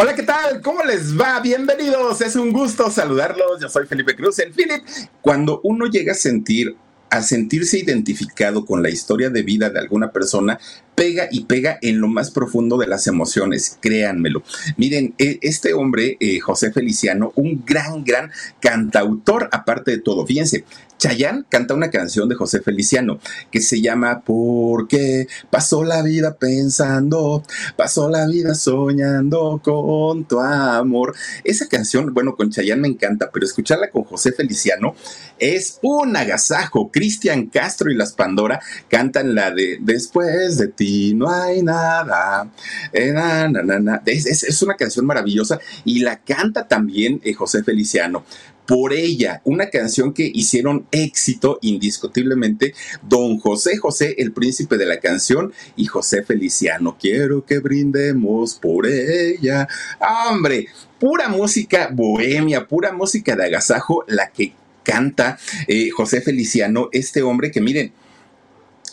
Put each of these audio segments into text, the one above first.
Hola, ¿qué tal? ¿Cómo les va? Bienvenidos. Es un gusto saludarlos. Yo soy Felipe Cruz, el Philip. Cuando uno llega a sentir a sentirse identificado con la historia de vida de alguna persona, pega y pega en lo más profundo de las emociones, créanmelo. Miren, e, este hombre, eh, José Feliciano, un gran, gran cantautor, aparte de todo, fíjense, Chayán canta una canción de José Feliciano que se llama Porque pasó la vida pensando, pasó la vida soñando con tu amor. Esa canción, bueno, con Chayán me encanta, pero escucharla con José Feliciano es un agasajo. Cristian Castro y las Pandora cantan la de Después de ti no hay nada. Eh, es, una canción maravillosa y la canta también eh, José Feliciano por ella, una canción que hicieron éxito indiscutiblemente don José José, el príncipe de la canción, y José Feliciano. Quiero que brindemos por ella. ¡Hombre! Pura música bohemia, pura música de agasajo, la que canta eh, José Feliciano, este hombre que miren,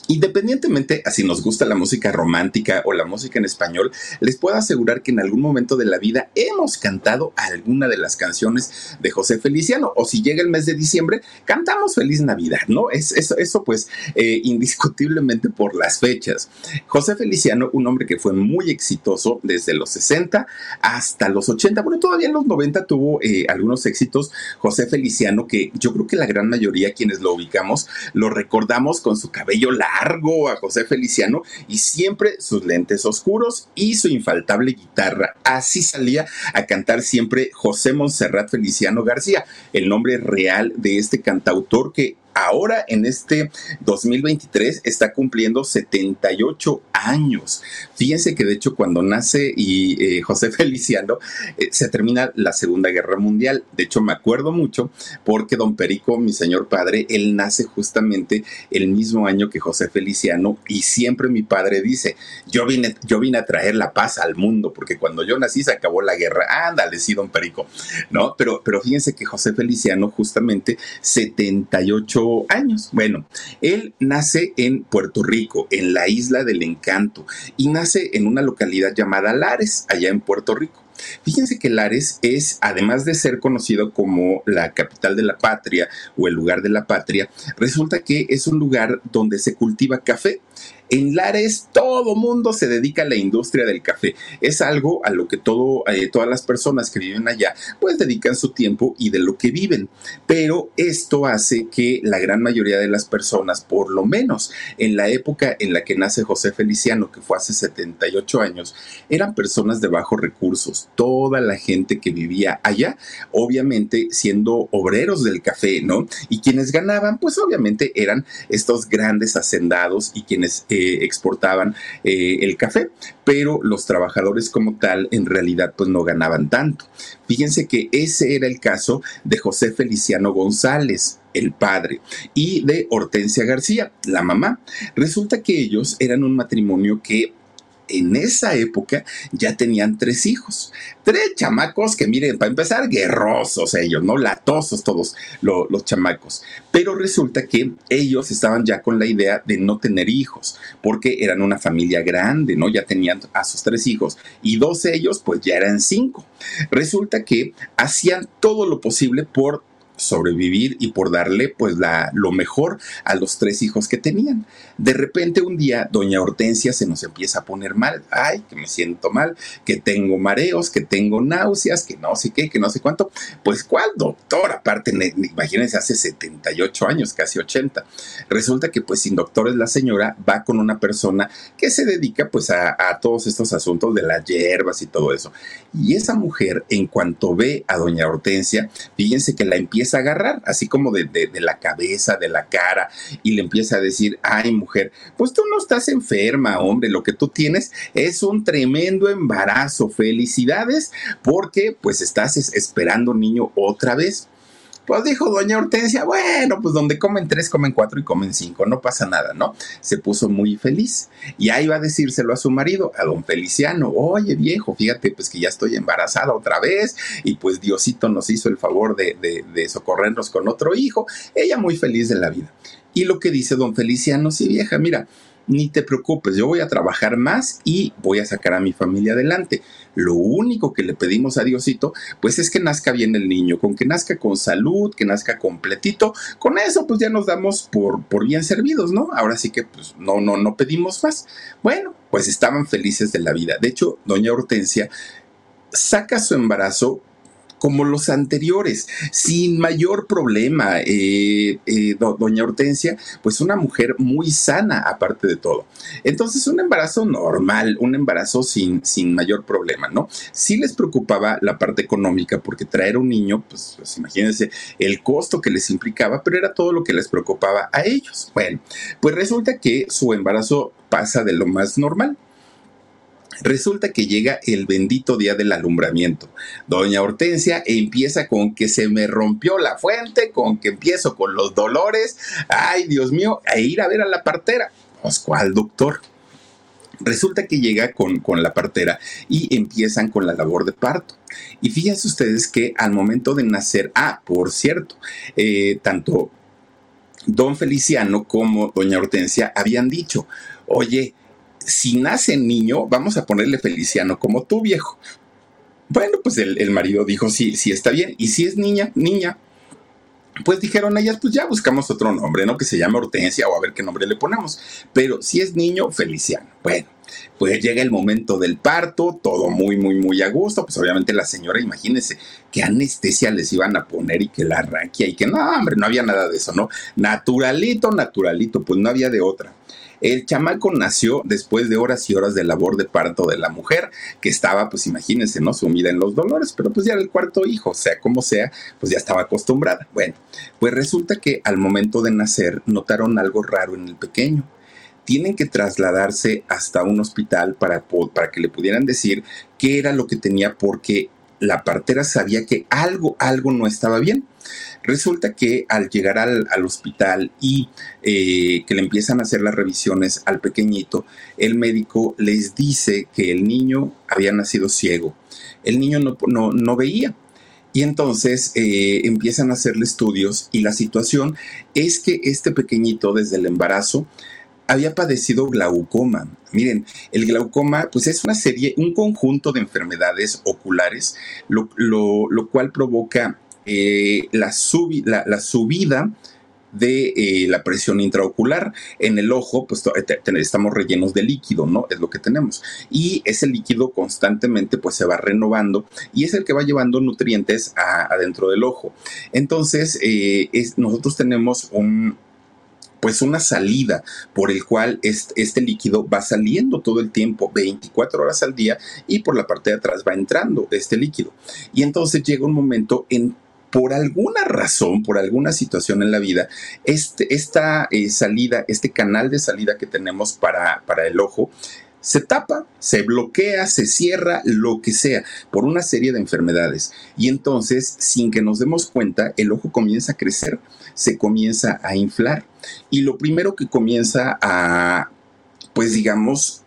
Independientemente a si nos gusta la música romántica o la música en español, les puedo asegurar que en algún momento de la vida hemos cantado alguna de las canciones de José Feliciano o si llega el mes de diciembre, cantamos Feliz Navidad, ¿no? Es, eso, eso pues eh, indiscutiblemente por las fechas. José Feliciano, un hombre que fue muy exitoso desde los 60 hasta los 80, bueno, todavía en los 90 tuvo eh, algunos éxitos. José Feliciano, que yo creo que la gran mayoría quienes lo ubicamos, lo recordamos con su cabello largo a José Feliciano y siempre sus lentes oscuros y su infaltable guitarra. Así salía a cantar siempre José Monserrat Feliciano García, el nombre real de este cantautor que ahora en este 2023 está cumpliendo 78 años. Fíjense que de hecho cuando nace y eh, José Feliciano eh, se termina la Segunda Guerra Mundial. De hecho me acuerdo mucho porque don Perico, mi señor padre, él nace justamente el mismo año que José Feliciano y siempre mi padre dice, yo vine, yo vine a traer la paz al mundo porque cuando yo nací se acabó la guerra. Ándale, sí, don Perico, ¿no? Pero, pero fíjense que José Feliciano justamente 78 años. Bueno, él nace en Puerto Rico, en la isla del encanto, y nace en una localidad llamada Lares, allá en Puerto Rico. Fíjense que Lares es, además de ser conocido como la capital de la patria o el lugar de la patria, resulta que es un lugar donde se cultiva café. En Lares todo mundo se dedica a la industria del café. Es algo a lo que todo, eh, todas las personas que viven allá pues dedican su tiempo y de lo que viven. Pero esto hace que la gran mayoría de las personas, por lo menos en la época en la que nace José Feliciano, que fue hace 78 años, eran personas de bajos recursos. Toda la gente que vivía allá, obviamente siendo obreros del café, ¿no? Y quienes ganaban, pues obviamente eran estos grandes hacendados y quienes exportaban eh, el café, pero los trabajadores como tal en realidad pues no ganaban tanto. Fíjense que ese era el caso de José Feliciano González, el padre, y de Hortensia García, la mamá. Resulta que ellos eran un matrimonio que en esa época ya tenían tres hijos. Tres chamacos que, miren, para empezar, guerrosos ellos, ¿no? Latosos todos los chamacos. Pero resulta que ellos estaban ya con la idea de no tener hijos, porque eran una familia grande, ¿no? Ya tenían a sus tres hijos y dos de ellos, pues ya eran cinco. Resulta que hacían todo lo posible por sobrevivir y por darle pues la, lo mejor a los tres hijos que tenían. De repente un día doña Hortensia se nos empieza a poner mal, ay, que me siento mal, que tengo mareos, que tengo náuseas, que no sé qué, que no sé cuánto. Pues cuál doctor, aparte, imagínense, hace 78 años, casi 80. Resulta que pues sin doctores la señora va con una persona que se dedica pues a, a todos estos asuntos de las hierbas y todo eso. Y esa mujer, en cuanto ve a doña Hortensia, fíjense que la empieza a agarrar, así como de, de la cabeza, de la cara, y le empieza a decir, ay, mujer, pues tú no estás enferma, hombre, lo que tú tienes es un tremendo embarazo. Felicidades porque pues estás esperando niño otra vez. Pues dijo doña Hortensia, bueno, pues donde comen tres, comen cuatro y comen cinco, no pasa nada, ¿no? Se puso muy feliz y ahí va a decírselo a su marido, a don Feliciano, oye viejo, fíjate pues que ya estoy embarazada otra vez y pues Diosito nos hizo el favor de, de, de socorrernos con otro hijo, ella muy feliz de la vida. Y lo que dice don Feliciano, sí vieja, mira, ni te preocupes, yo voy a trabajar más y voy a sacar a mi familia adelante. Lo único que le pedimos a Diosito, pues es que nazca bien el niño, con que nazca con salud, que nazca completito. Con eso, pues ya nos damos por, por bien servidos, ¿no? Ahora sí que, pues no, no, no pedimos más. Bueno, pues estaban felices de la vida. De hecho, doña Hortensia saca su embarazo como los anteriores, sin mayor problema. Eh, eh, doña Hortensia, pues una mujer muy sana aparte de todo. Entonces, un embarazo normal, un embarazo sin, sin mayor problema, ¿no? Sí les preocupaba la parte económica porque traer un niño, pues, pues imagínense el costo que les implicaba, pero era todo lo que les preocupaba a ellos. Bueno, pues resulta que su embarazo pasa de lo más normal. Resulta que llega el bendito día del alumbramiento. Doña Hortensia empieza con que se me rompió la fuente, con que empiezo con los dolores. Ay, Dios mío, a ir a ver a la partera. ¿cuál doctor? Resulta que llega con, con, la partera y empiezan con la labor de parto. Y fíjense ustedes que al momento de nacer, ah, por cierto, eh, tanto don Feliciano como doña Hortensia habían dicho, oye, si nace niño, vamos a ponerle Feliciano como tú, viejo. Bueno, pues el, marido dijo, sí, sí está bien. Y si es niña, niña. Pues dijeron ellas, pues ya buscamos otro nombre, ¿no? Que se llame Hortensia o a ver qué nombre le ponemos. Pero si es niño, Feliciano. Bueno, pues llega el momento del parto, todo muy, muy, muy a gusto. Pues obviamente la señora, imagínense qué anestesia les iban a poner y que la raquia y que no, hombre, no había nada de eso, ¿no? Naturalito, naturalito, pues no había de otra. El chamaco nació después de horas y horas de labor de parto de la mujer, que estaba, pues imagínense, ¿no? Sumida en los dolores, pero pues ya era el cuarto hijo, sea como sea, pues ya estaba acostumbrada. Bueno, pues resulta que al momento de nacer notaron algo raro en el pequeño tienen que trasladarse hasta un hospital para, para, que le pudieran decir qué era lo que tenía porque la partera sabía que algo, algo no estaba bien. Resulta que al llegar al, hospital y eh, que le empiezan a hacer las revisiones al pequeñito, el médico les dice que el niño había nacido ciego. El niño no, no, veía. Y entonces eh, empiezan a hacerle estudios y la situación es que este pequeño desde el embarazo había padecido glaucoma. Miren, el glaucoma pues es una serie, un conjunto de enfermedades oculares, lo, cual provoca eh, la, subida de eh, la presión intraocular. En el ojo, pues estamos rellenos de líquido, ¿no? Es lo que tenemos. Y ese líquido constantemente, pues se va renovando y es el que va llevando nutrientes adentro del ojo. Entonces, eh, nosotros tenemos un, pues una salida por el cual este, líquido va saliendo todo el tiempo, 24 horas al día, y por la parte de atrás va entrando este líquido. Y entonces llega un momento en por alguna razón, por alguna situación en la vida, este, esta eh, salida, este canal de salida que tenemos para, para el ojo, se tapa, se bloquea, se cierra, lo que sea, por una serie de enfermedades. Y entonces, sin que nos demos cuenta, el ojo comienza a crecer, se comienza a inflar. Y lo primero que comienza a, pues digamos,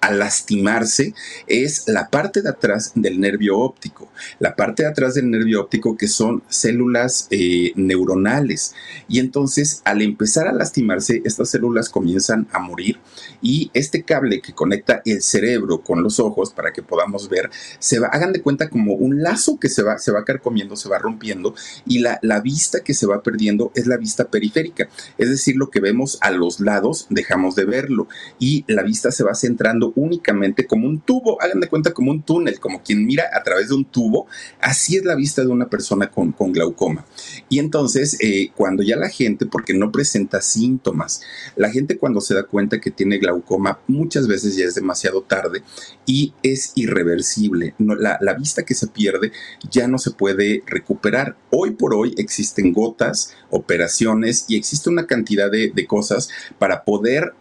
a lastimarse es la parte de atrás del nervio óptico. La parte de atrás del nervio óptico que son células eh, neuronales. Y entonces al empezar a lastimarse, estas células comienzan a morir y este cable que conecta el cerebro con los ojos para que podamos ver, se va, hagan de cuenta como un lazo que se va, se va carcomiendo, se va rompiendo y la, la vista que se va perdiendo es la vista periférica. Es decir, lo que vemos a los lados dejamos de verlo y la vista se va centrando únicamente como un tubo, hagan de cuenta como un túnel, como quien mira a través de un tubo, así es la vista de una persona con, glaucoma. Y entonces, eh, cuando ya la gente, porque no presenta síntomas, la gente cuando se da cuenta que tiene glaucoma, muchas veces ya es demasiado tarde y es irreversible. la, vista que se pierde ya no se puede recuperar. Hoy por hoy existen gotas, operaciones y existe una cantidad de, de cosas para poder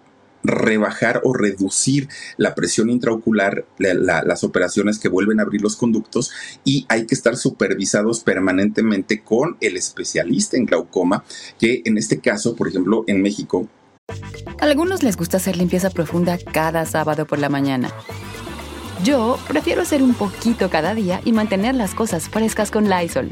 rebajar o reducir la presión intraocular, las operaciones que vuelven a abrir los conductos y hay que estar supervisados permanentemente con el especialista en glaucoma, que en este caso, por ejemplo, en México. A algunos les gusta hacer limpieza profunda cada sábado por la mañana. Yo prefiero hacer un poquito cada día y mantener las cosas frescas con Lysol.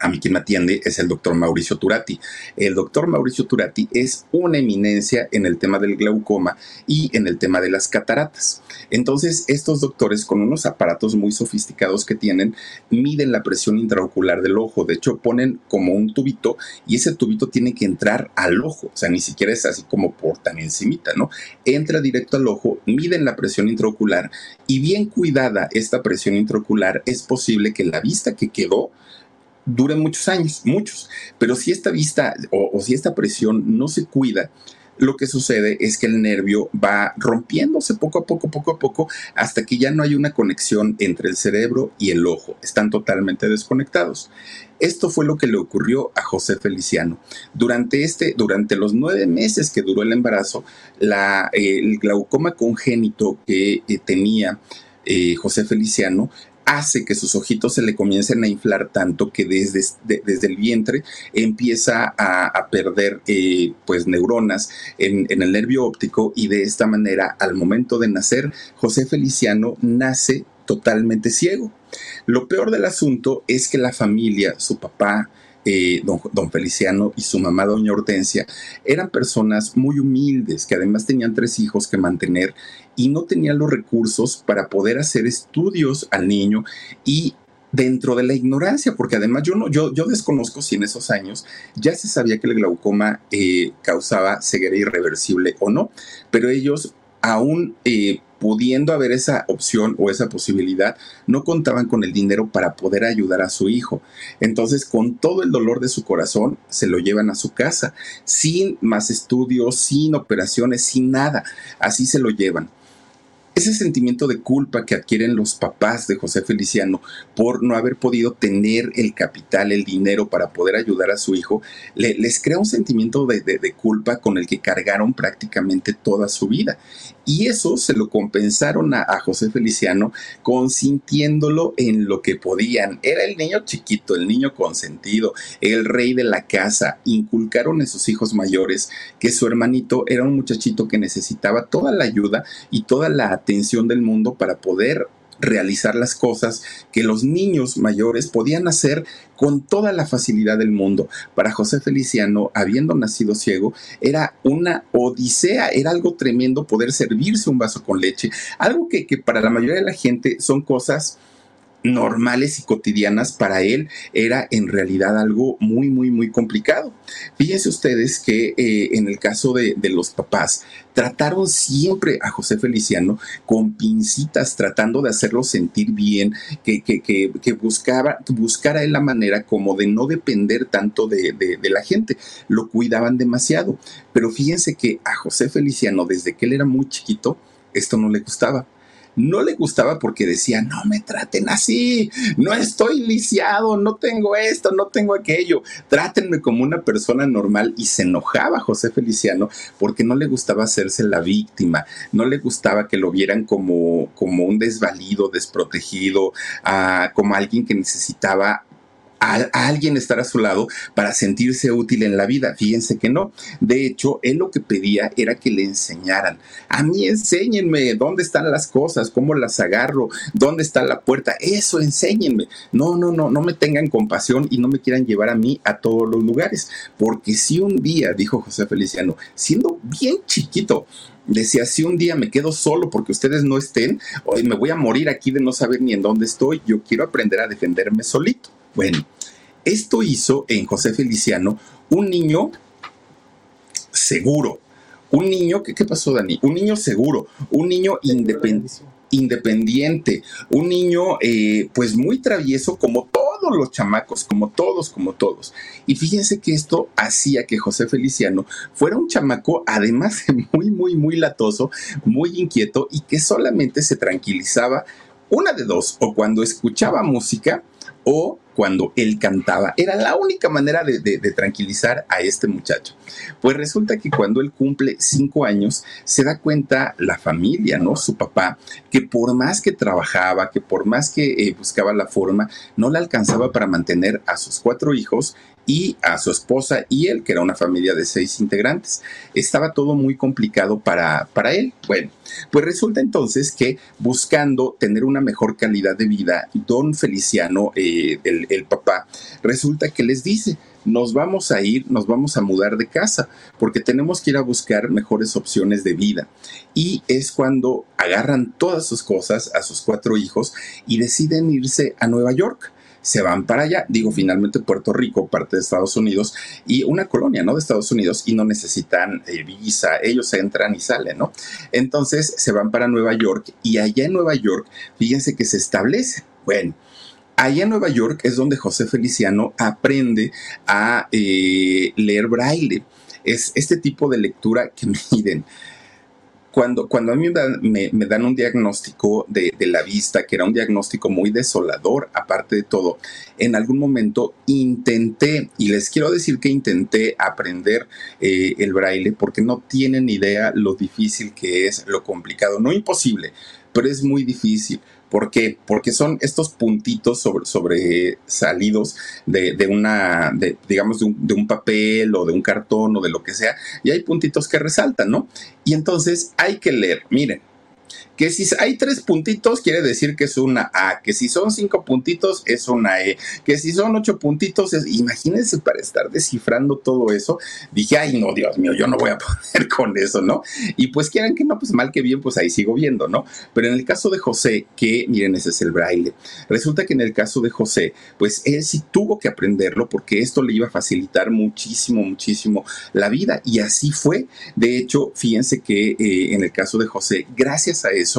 a mí quien me atiende es el doctor Mauricio Turati. El doctor Mauricio Turati es una eminencia en el tema del glaucoma y en el tema de las cataratas. Entonces, estos doctores con unos aparatos muy sofisticados que tienen, miden la presión intraocular del ojo. De hecho, ponen como un tubito y ese tubito tiene que entrar al ojo. O sea, ni siquiera es así como por tan encimita, ¿no? Entra directo al ojo, miden la presión intraocular y bien cuidada esta presión intraocular, es posible que la vista que quedó duren muchos años, muchos. Pero si esta vista o, si esta presión no se cuida, lo que sucede es que el nervio va rompiéndose poco a poco, poco a poco, hasta que ya no hay una conexión entre el cerebro y el ojo. Están totalmente desconectados. Esto fue lo que le ocurrió a José Feliciano. Durante, este, durante los nueve meses que duró el embarazo, la, el glaucoma congénito que eh, tenía eh, José Feliciano hace que sus ojitos se le comiencen a inflar tanto que desde, desde el vientre empieza a, perder eh, pues neuronas en, en, el nervio óptico y de esta manera al momento de nacer José Feliciano nace totalmente ciego. Lo peor del asunto es que la familia, su papá, eh, don, Feliciano y su mamá, doña Hortensia, eran personas muy humildes, que además tenían tres hijos que mantener y no tenían los recursos para poder hacer estudios al niño y dentro de la ignorancia, porque además yo no, yo, yo desconozco si en esos años ya se sabía que el glaucoma eh, causaba ceguera irreversible o no, pero ellos aún eh, pudiendo haber esa opción o esa posibilidad, no contaban con el dinero para poder ayudar a su hijo. Entonces, con todo el dolor de su corazón, se lo llevan a su casa, sin más estudios, sin operaciones, sin nada. Así se lo llevan ese sentimiento de culpa que adquieren los papás de José Feliciano por no haber podido tener el capital, el dinero para poder ayudar a su hijo, les crea un sentimiento de, culpa con el que cargaron prácticamente toda su vida. Y eso se lo compensaron a, José Feliciano consintiéndolo en lo que podían. Era el niño chiquito, el niño consentido, el rey de la casa. Inculcaron a sus hijos mayores que su hermanito era un muchachito que necesitaba toda la ayuda y toda la atención del mundo para poder realizar las cosas que los niños mayores podían hacer con toda la facilidad del mundo. Para José Feliciano, habiendo nacido ciego, era una odisea, era algo tremendo poder servirse un vaso con leche, algo que, que para la mayoría de la gente son cosas normales y cotidianas para él era en realidad algo muy, muy, muy complicado. Fíjense ustedes que eh, en el caso de, los papás, trataron siempre a José Feliciano con pincitas, tratando de hacerlo sentir bien, que, que, que, buscaba, buscara él la manera como de no depender tanto de, de la gente. Lo cuidaban demasiado. Pero fíjense que a José Feliciano, desde que él era muy chiquito, esto no le gustaba No le gustaba porque decía, no me traten así, no estoy lisiado, no tengo esto, no tengo aquello, trátenme como una persona normal y se enojaba José Feliciano porque no le gustaba hacerse la víctima, no le gustaba que lo vieran como, como un desvalido, desprotegido, ah, como alguien que necesitaba a, alguien estar a su lado para sentirse útil en la vida. Fíjense que no. De hecho, él lo que pedía era que le enseñaran. A mí enséñenme dónde están las cosas, cómo las agarro, dónde está la puerta. Eso, enséñenme. No, no, no, no me tengan compasión y no me quieran llevar a mí a todos los lugares. Porque si un día, dijo José Feliciano, siendo bien chiquito, decía, si un día me quedo solo porque ustedes no estén, hoy me voy a morir aquí de no saber ni en dónde estoy, yo quiero aprender a defenderme solito. Bueno, esto hizo en José Feliciano un niño seguro, un niño, ¿qué, pasó Dani? Un niño seguro, un niño independiente, un niño eh, pues muy travieso como todos los chamacos, como todos, como todos. Y fíjense que esto hacía que José Feliciano fuera un chamaco además de muy, muy, muy latoso, muy inquieto y que solamente se tranquilizaba una de dos, o cuando escuchaba música o cuando él cantaba. Era la única manera de, tranquilizar a este muchacho. Pues resulta que cuando él cumple cinco años, se da cuenta la familia, ¿no? Su papá, que por más que trabajaba, que por más que eh, buscaba la forma, no le alcanzaba para mantener a sus cuatro hijos y a su esposa y él, que era una familia de seis integrantes. Estaba todo muy complicado para, para él. Bueno, pues resulta entonces que buscando tener una mejor calidad de vida, don Feliciano, eh, el, el papá, resulta que les dice, nos vamos a ir, nos vamos a mudar de casa, porque tenemos que ir a buscar mejores opciones de vida. Y es cuando agarran todas sus cosas a sus cuatro hijos y deciden irse a Nueva York se van para allá, digo finalmente Puerto Rico, parte de Estados Unidos, y una colonia, ¿no? De Estados Unidos, y no necesitan eh, visa, ellos entran y salen, ¿no? Entonces se van para Nueva York, y allá en Nueva York, fíjense que se establece, bueno, allá en Nueva York es donde José Feliciano aprende a eh, leer braille. Es este tipo de lectura que miren, cuando, cuando a mí me, me, dan un diagnóstico de, de, la vista, que era un diagnóstico muy desolador, aparte de todo, en algún momento intenté, y les quiero decir que intenté aprender eh, el braille porque no tienen idea lo difícil que es, lo complicado, no imposible, pero es muy difícil. ¿Por qué? Porque son estos puntitos sobre, salidos de, una, digamos, de un, de un, papel o de un cartón o de lo que sea, y hay puntitos que resaltan, ¿no? Y entonces hay que leer, miren, que si hay tres puntitos quiere decir que es una A, que si son cinco puntitos es una E, que si son ocho puntitos imagínense para estar descifrando todo eso, dije, ay no, Dios mío, yo no voy a poder con eso, ¿no? Y pues quieran que no, pues mal que bien, pues ahí sigo viendo, ¿no? Pero en el caso de José, que miren, ese es el braille, resulta que en el caso de José, pues él sí tuvo que aprenderlo porque esto le iba a facilitar muchísimo, muchísimo la vida y así fue. De hecho, fíjense que eh, en el caso de José, gracias a eso,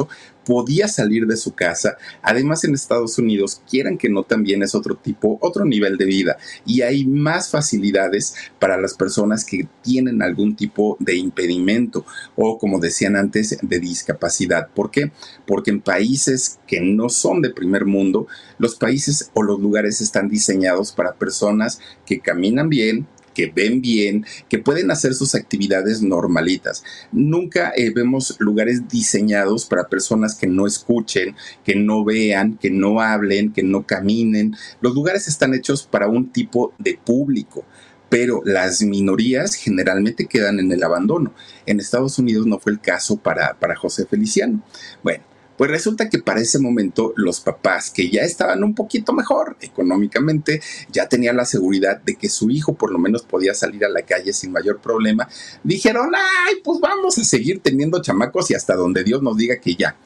podía salir de su casa. Además, en Estados Unidos, quieran que no, también es otro tipo, otro nivel de vida y hay más facilidades para las personas que tienen algún tipo de impedimento o, como decían antes, de discapacidad. ¿Por qué? Porque en países que no son de primer mundo, los países o los lugares están diseñados para personas que caminan bien, que ven bien, que pueden hacer sus actividades normalitas. Nunca eh, vemos lugares diseñados para personas que no escuchen, que no vean, que no hablen, que no caminen. Los lugares están hechos para un tipo de público pero las minorías generalmente quedan en el abandono. En Estados Unidos no fue el caso para, para José Feliciano. Bueno, pues resulta que para ese momento los papás que ya estaban un poquito mejor económicamente, ya tenían la seguridad de que su hijo por lo menos podía salir a la calle sin mayor problema, dijeron, ay, pues vamos a seguir teniendo chamacos y hasta donde Dios nos diga que ya.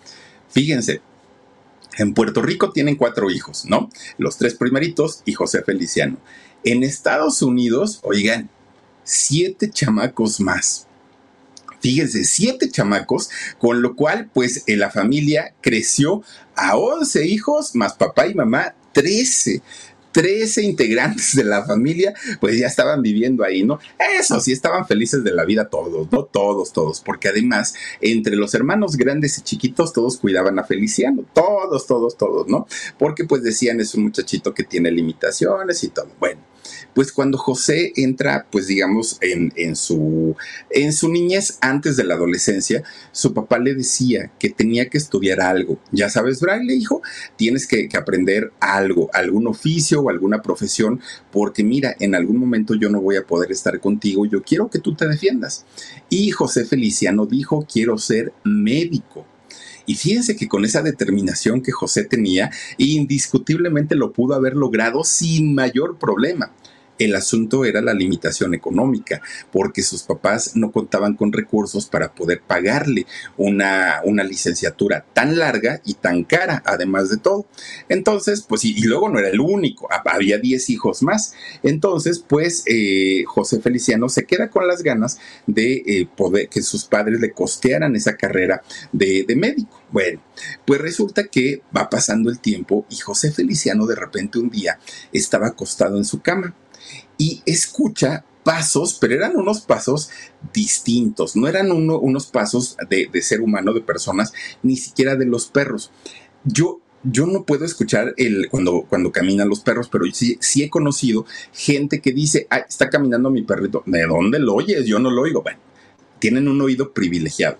Fíjense, en Puerto Rico tienen cuatro hijos, ¿no? Los tres primeritos y José Feliciano. En Estados Unidos, oigan, siete chamacos más fíjense, siete chamacos, con lo cual pues en la familia creció a 11 hijos, más papá y mamá, 13. 13 integrantes de la familia, pues ya estaban viviendo ahí, ¿no? Eso sí, estaban felices de la vida todos, ¿no? Todos, todos, porque además, entre los hermanos grandes y chiquitos, todos cuidaban a Feliciano, todos, todos, todos, ¿no? Porque pues decían, es un muchachito que tiene limitaciones y todo. Bueno pues cuando José entra, pues digamos, en, su, en su niñez antes de la adolescencia, su papá le decía que tenía que estudiar algo. Ya sabes, Braille, hijo, tienes que, que aprender algo, algún oficio o alguna profesión, porque mira, en algún momento yo no voy a poder estar contigo, yo quiero que tú te defiendas. Y José Feliciano dijo, quiero ser médico. Y fíjense que con esa determinación que José tenía, indiscutiblemente lo pudo haber logrado sin mayor problema. El asunto era la limitación económica, porque sus papás no contaban con recursos para poder pagarle una, una licenciatura tan larga y tan cara, además de todo. Entonces, pues, y, luego no era el único, había 10 hijos más. Entonces, pues, eh, José Feliciano se queda con las ganas de eh, poder que sus padres le costearan esa carrera de, de médico. Bueno, pues resulta que va pasando el tiempo y José Feliciano de repente un día estaba acostado en su cama y escucha pasos, pero eran unos pasos distintos, no eran unos pasos de, ser humano, de personas, ni siquiera de los perros. Yo, yo no puedo escuchar el, cuando, cuando caminan los perros, pero sí, sí he conocido gente que dice, está caminando mi perrito. ¿De dónde lo oyes? Yo no lo oigo. Bueno, tienen un oído privilegiado.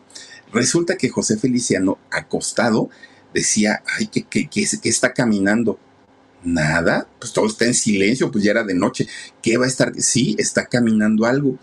Resulta que José Feliciano, acostado, decía, ay, ¿qué, qué, qué está caminando? Nada, pues todo está en silencio, pues ya era de noche. ¿Qué va a estar? Sí, está caminando algo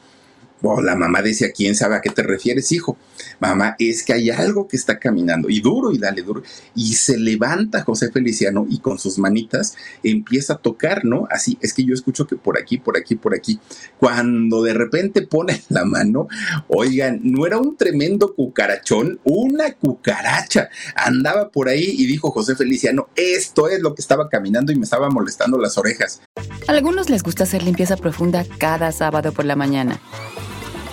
la mamá decía, ¿quién sabe a qué te refieres, hijo? Mamá, es que hay algo que está caminando y duro y dale duro. Y se levanta José Feliciano y con sus manitas empieza a tocar, ¿no? Así, es que yo escucho que por aquí, por aquí, por aquí. Cuando de repente pone la mano, oigan, no era un tremendo cucarachón, una cucaracha. Andaba por ahí y dijo José Feliciano, esto es lo que estaba caminando y me estaba molestando las orejas. A algunos les gusta hacer limpieza profunda cada sábado por la mañana.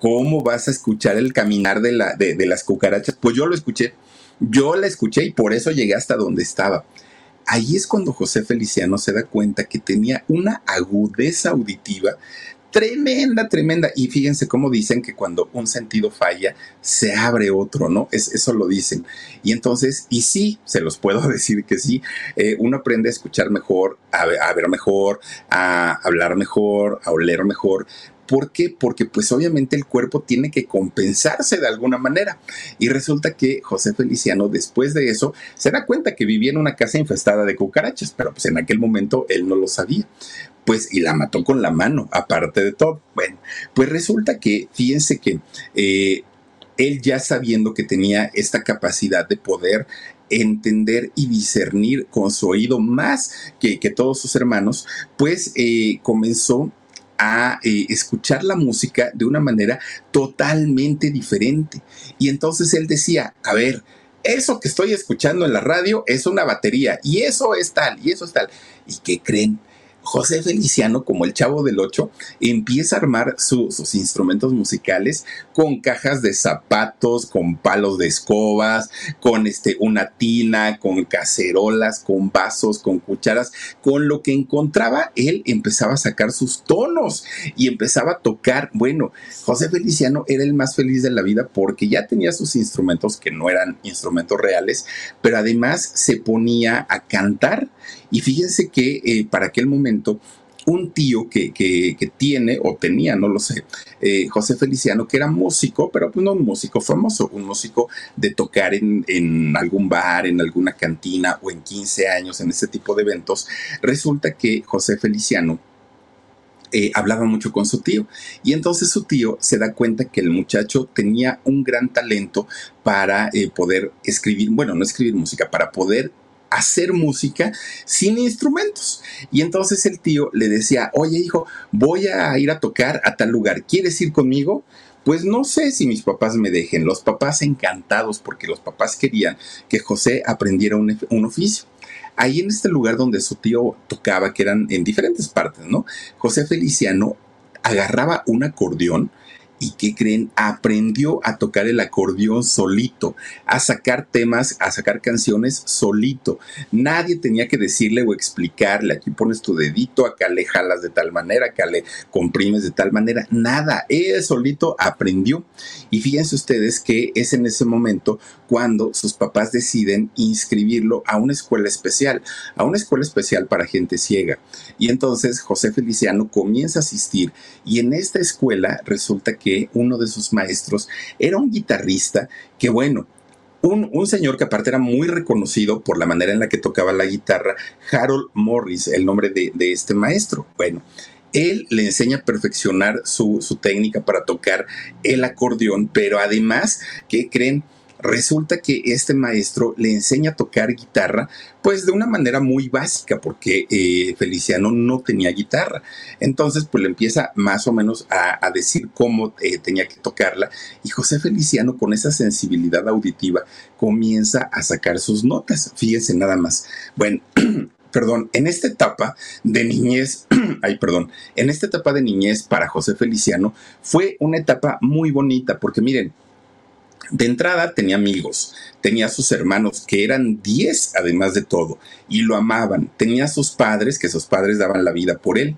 ¿cómo vas a escuchar el caminar de, la, de, las cucarachas? Pues yo lo escuché, yo la escuché y por eso llegué hasta donde estaba. Ahí es cuando José Feliciano se da cuenta que tenía una agudeza auditiva tremenda, tremenda. Y fíjense cómo dicen que cuando un sentido falla, se abre otro, ¿no? Es, eso lo dicen. Y entonces, y sí, se los puedo decir que sí, eh, uno aprende a escuchar mejor, a ver mejor, a hablar mejor, a oler mejor, ¿Por qué? Porque pues obviamente el cuerpo tiene que compensarse de alguna manera. Y resulta que José Feliciano después de eso se da cuenta que vivía en una casa infestada de cucarachas, pero pues en aquel momento él no lo sabía. Pues y la mató con la mano, aparte de todo. Bueno, pues resulta que, fíjense que eh, él ya sabiendo que tenía esta capacidad de poder entender y discernir con su oído más que, todos sus hermanos, pues eh, comenzó a eh, escuchar la música de una manera totalmente diferente. Y entonces él decía, a ver, eso que estoy escuchando en la radio es una batería y eso es tal y eso es tal. ¿Y qué creen? José Feliciano, como el chavo del 8, empieza a armar sus instrumentos musicales con cajas de zapatos, con palos de escobas, con este, una tina, con cacerolas, con vasos, con cucharas, con lo que encontraba, él empezaba a sacar sus tonos y empezaba a tocar. Bueno, José Feliciano era el más feliz de la vida porque ya tenía sus instrumentos que no eran instrumentos reales, pero además se ponía a cantar y fíjense que eh, para aquel momento un tío que, tiene o tenía, no lo sé, eh, José Feliciano, que era músico, pero pues no un músico famoso, un músico de tocar en, en, algún bar, en alguna cantina o en 15 años, en ese tipo de eventos, resulta que José Feliciano eh, hablaba mucho con su tío. Y entonces su tío se da cuenta que el muchacho tenía un gran talento para poder escribir, bueno, no escribir música, para poder hacer música sin instrumentos. Y entonces el tío le decía, oye hijo, voy a ir a tocar a tal lugar, ¿quieres ir conmigo? Pues no sé si mis papás me dejen. Los papás encantados porque los papás querían que José aprendiera un, un oficio ahí en este lugar donde su tío tocaba, que eran en diferentes partes, ¿no? José Feliciano agarraba un acordeón y ¿qué creen? Aprendió a tocar el acordeón solito, a sacar temas, a sacar canciones solito. Nadie tenía que decirle o explicarle, aquí pones tu dedito, acá le jalas de tal manera, acá le comprimes de tal manera. Nada, él solito aprendió. Y fíjense ustedes que es en ese momento cuando sus papás deciden inscribirlo a una escuela especial, a una escuela especial para gente ciega. Y entonces José Feliciano comienza a asistir y en esta escuela resulta que uno de sus maestros era un guitarrista que, bueno, un, señor que aparte era muy reconocido por la manera en la que tocaba la guitarra, Harold Morris, el nombre de, este maestro. Bueno, él le enseña a perfeccionar su, su técnica para tocar el acordeón, pero además, ¿qué creen? Resulta que este maestro le enseña a tocar guitarra, pues de una manera muy básica, porque eh, Feliciano no tenía guitarra. Entonces, pues le empieza más o menos a, decir cómo eh, tenía que tocarla. Y José Feliciano, con esa sensibilidad auditiva, comienza a sacar sus notas. Fíjense nada más. Bueno. perdón, en esta etapa de niñez, ay, perdón, en esta etapa de niñez para José Feliciano fue una etapa muy bonita, porque miren, de entrada tenía amigos, tenía sus hermanos, que eran 10 además de todo, y lo amaban. Tenía sus padres, que sus padres daban la vida por él.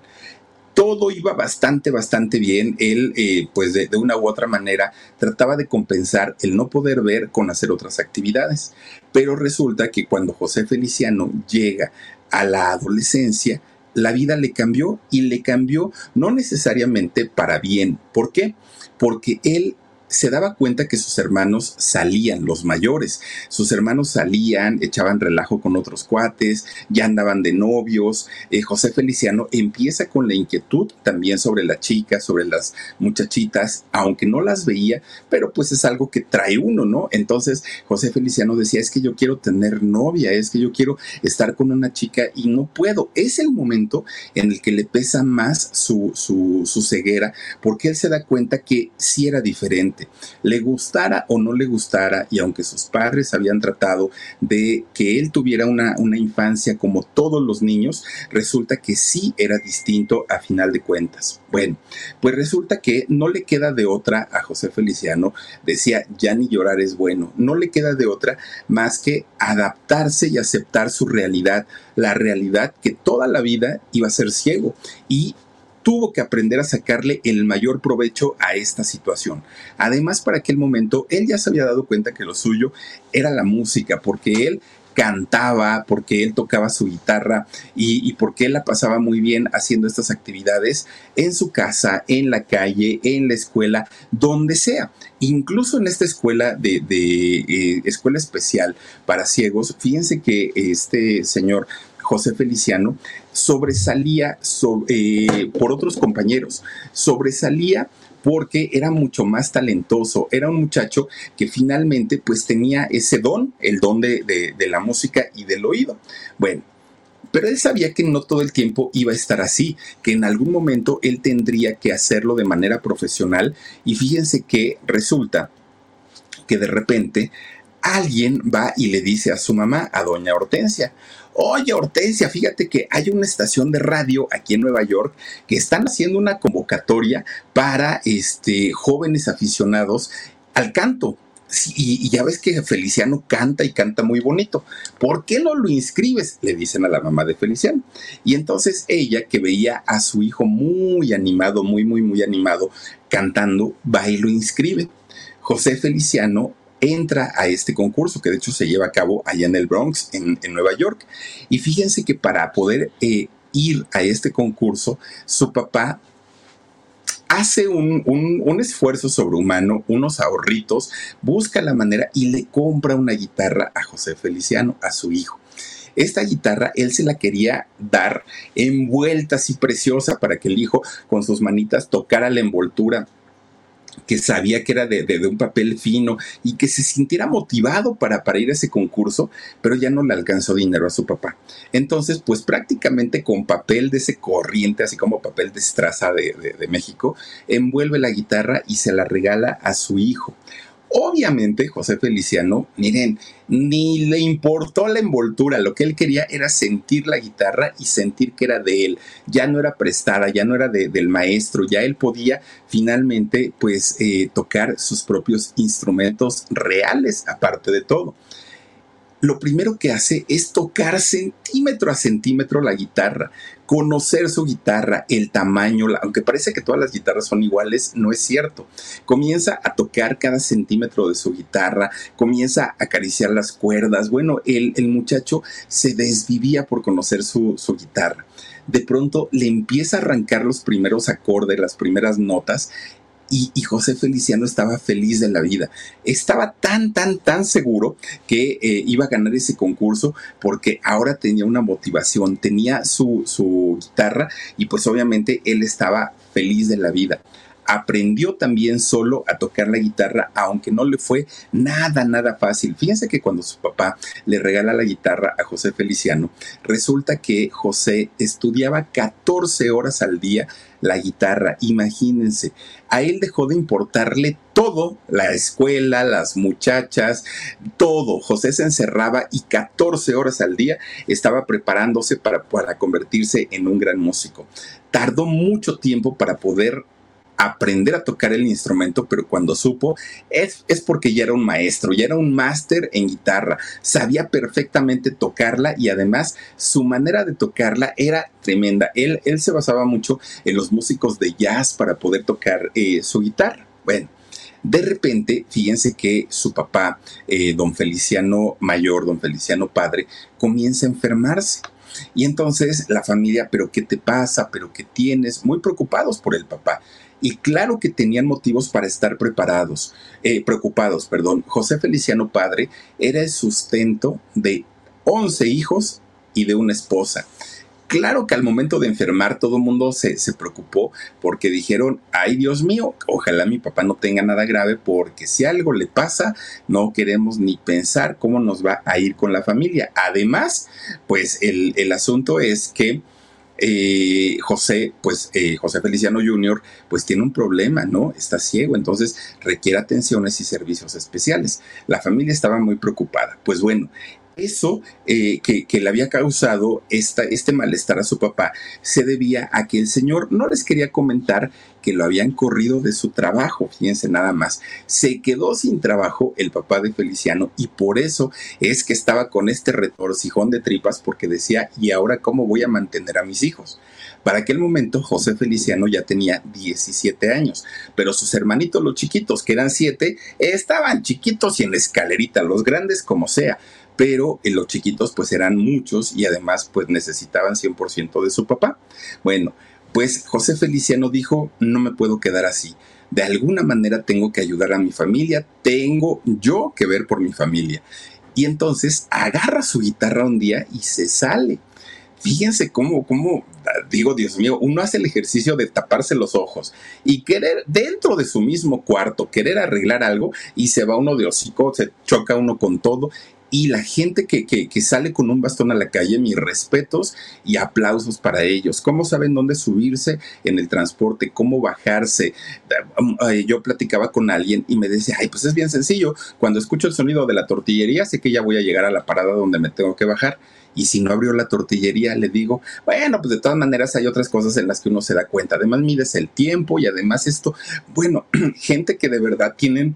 Todo iba bastante, bastante bien. Él, eh, pues de, de una u otra manera, trataba de compensar el no poder ver con hacer otras actividades. Pero resulta que cuando José Feliciano llega a la adolescencia, la vida le cambió y le cambió no necesariamente para bien. ¿Por qué? Porque él se daba cuenta que sus hermanos salían, los mayores. Sus hermanos salían, echaban relajo con otros cuates, ya andaban de novios. Eh, José Feliciano empieza con la inquietud también sobre las chicas, sobre las muchachitas, aunque no las veía, pero pues es algo que trae uno, ¿no? Entonces José Feliciano decía, es que yo quiero tener novia, es que yo quiero estar con una chica y no puedo. Es el momento en el que le pesa más su, su, su ceguera, porque él se da cuenta que sí era diferente le gustara o no le gustara, y aunque sus padres habían tratado de que él tuviera una, una infancia como todos los niños, resulta que sí era distinto a final de cuentas. Bueno, pues resulta que no le queda de otra a José Feliciano, decía, ya ni llorar es bueno, no le queda de otra más que adaptarse y aceptar su realidad, la realidad que toda la vida iba a ser ciego y tuvo que aprender a sacarle el mayor provecho a esta situación. Además, para aquel momento, él ya se había dado cuenta que lo suyo era la música, porque él cantaba, porque él tocaba su guitarra y, porque él la pasaba muy bien haciendo estas actividades en su casa, en la calle, en la escuela, donde sea. Incluso en esta escuela de, eh, escuela especial para ciegos, fíjense que este señor José Feliciano, sobresalía eh, por otros compañeros, sobresalía porque era mucho más talentoso, era un muchacho que finalmente pues tenía ese don, el don de, de la música y del oído. Bueno, pero él sabía que no todo el tiempo iba a estar así, que en algún momento él tendría que hacerlo de manera profesional y fíjense que resulta que de repente alguien va y le dice a su mamá, a doña Hortensia, Oye, Hortensia, fíjate que hay una estación de radio aquí en Nueva York que están haciendo una convocatoria para este, jóvenes aficionados al canto. y, ya ves que Feliciano canta y canta muy bonito. ¿Por qué no lo inscribes? Le dicen a la mamá de Feliciano. Y entonces ella, que veía a su hijo muy animado, muy, muy, muy animado, cantando, va y lo inscribe. José Feliciano entra a este concurso, que de hecho se lleva a cabo allá en el Bronx, en, Nueva York. Y fíjense que para poder eh, ir a este concurso, su papá hace un, un, esfuerzo sobrehumano, unos ahorritos, busca la manera y le compra una guitarra a José Feliciano, a su hijo. Esta guitarra él se la quería dar envuelta así preciosa para que el hijo con sus manitas tocara la envoltura que sabía que era de, un papel fino y que se sintiera motivado para, para ir a ese concurso, pero ya no le alcanzó dinero a su papá. Entonces, pues prácticamente con papel de ese corriente, así como papel de estraza de, de México, envuelve la guitarra y se la regala a su hijo. Obviamente, José Feliciano, miren, ni le importó la envoltura, lo que él quería era sentir la guitarra y sentir que era de él, ya no era prestada, ya no era del maestro, ya él podía finalmente pues eh, tocar sus propios instrumentos reales aparte de todo lo primero que hace es tocar centímetro a centímetro la guitarra, conocer su guitarra, el tamaño, aunque parece que todas las guitarras son iguales, no es cierto. Comienza a tocar cada centímetro de su guitarra, comienza a acariciar las cuerdas. Bueno, el, muchacho se desvivía por conocer su, guitarra de pronto le empieza a arrancar los primeros acordes, las primeras notas, y, José Feliciano estaba feliz de la vida. Estaba tan, tan, tan seguro que eh, iba a ganar ese concurso porque ahora tenía una motivación, tenía su, su guitarra y pues obviamente él estaba feliz de la vida aprendió también solo a tocar la guitarra, aunque no le fue nada, nada fácil. Fíjense que cuando su papá le regala la guitarra a José Feliciano, resulta que José estudiaba 14 horas al día la guitarra, imagínense. A él dejó de importarle todo, la escuela, las muchachas, todo. José se encerraba y 14 horas al día estaba preparándose para, para convertirse en un gran músico. Tardó mucho tiempo para poder aprender a tocar el instrumento, pero cuando supo es, es porque ya era un maestro, ya era un máster en guitarra, sabía perfectamente tocarla y además su manera de tocarla era tremenda. Él, él se basaba mucho en los músicos de jazz para poder tocar eh, su guitarra. Bueno. De repente, fíjense que su papá, eh, don Feliciano Mayor, don Feliciano Padre, comienza a enfermarse. Y entonces la familia, pero ¿qué te pasa? ¿Pero qué tienes? Muy preocupados por el papá. Y claro que tenían motivos para estar preparados, eh, preocupados, perdón. José Feliciano Padre era el sustento de 11 hijos y de una esposa. Claro que al momento de enfermar todo el mundo se, se, preocupó porque dijeron, ay Dios mío, ojalá mi papá no tenga nada grave porque si algo le pasa, no queremos ni pensar cómo nos va a ir con la familia. Además, pues el, el asunto es que eh, José, pues eh, José Feliciano Jr., pues tiene un problema, ¿no? Está ciego, entonces requiere atenciones y servicios especiales. La familia estaba muy preocupada. Pues bueno, eso eh, que, le había causado esta, este malestar a su papá se debía a que el señor no les quería comentar que lo habían corrido de su trabajo, fíjense nada más. Se quedó sin trabajo el papá de Feliciano y por eso es que estaba con este retorcijón de tripas porque decía, ¿y ahora cómo voy a mantener a mis hijos? Para aquel momento José Feliciano ya tenía 17 años, pero sus hermanitos los chiquitos, que eran 7, estaban chiquitos y en la escalerita, los grandes como sea pero en los chiquitos pues eran muchos y además pues necesitaban 100% de su papá. Bueno, pues José Feliciano dijo, no me puedo quedar así. De alguna manera tengo que ayudar a mi familia, tengo yo que ver por mi familia. Y entonces agarra su guitarra un día y se sale. Fíjense cómo, cómo, digo, Dios mío, uno hace el ejercicio de taparse los ojos y querer dentro de su mismo cuarto, querer arreglar algo y se va uno de hocico, se choca uno con todo y la gente que, que, sale con un bastón a la calle, mis respetos y aplausos para ellos. ¿Cómo saben dónde subirse en el transporte? ¿Cómo bajarse? Yo platicaba con alguien y me decía, ay, pues es bien sencillo. Cuando escucho el sonido de la tortillería, sé que ya voy a llegar a la parada donde me tengo que bajar. Y si no abrió la tortillería, le digo, bueno, pues de todas maneras hay otras cosas en las que uno se da cuenta. Además, mides el tiempo y además esto, bueno, gente que de verdad tienen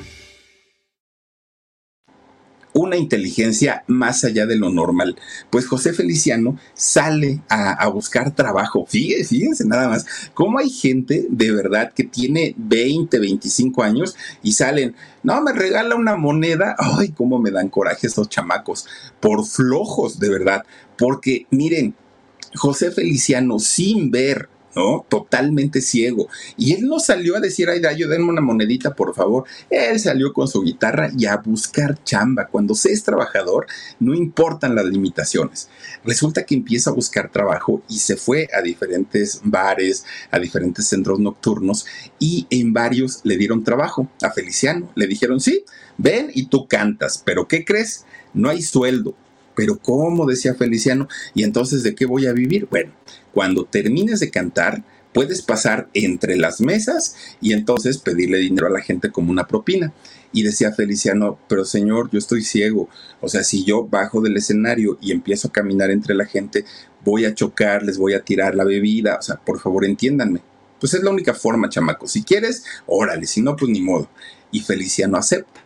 Una inteligencia más allá de lo normal. Pues José Feliciano sale a, buscar trabajo. Fíjense, fíjense nada más, cómo hay gente de verdad que tiene 20, 25 años y salen, no, me regala una moneda. Ay, cómo me dan coraje esos chamacos, por flojos, de verdad. Porque miren, José Feliciano, sin ver ¿no? Totalmente ciego. Y él no salió a decir, ay, yo denme una monedita, por favor. Él salió con su guitarra y a buscar chamba. Cuando se es trabajador, no importan las limitaciones. Resulta que empieza a buscar trabajo y se fue a diferentes bares, a diferentes centros nocturnos y en varios le dieron trabajo a Feliciano. Le dijeron, sí, ven y tú cantas, pero ¿qué crees? No hay sueldo. Pero ¿cómo? decía Feliciano. ¿Y entonces de qué voy a vivir? Bueno, cuando termines de cantar, puedes pasar entre las mesas y entonces pedirle dinero a la gente como una propina. Y decía Feliciano, pero señor, yo estoy ciego. O sea, si yo bajo del escenario y empiezo a caminar entre la gente, voy a chocar, les voy a tirar la bebida. O sea, por favor, entiéndanme. Pues es la única forma, chamaco. Si quieres, órale, si no, pues ni modo. Y Feliciano acepta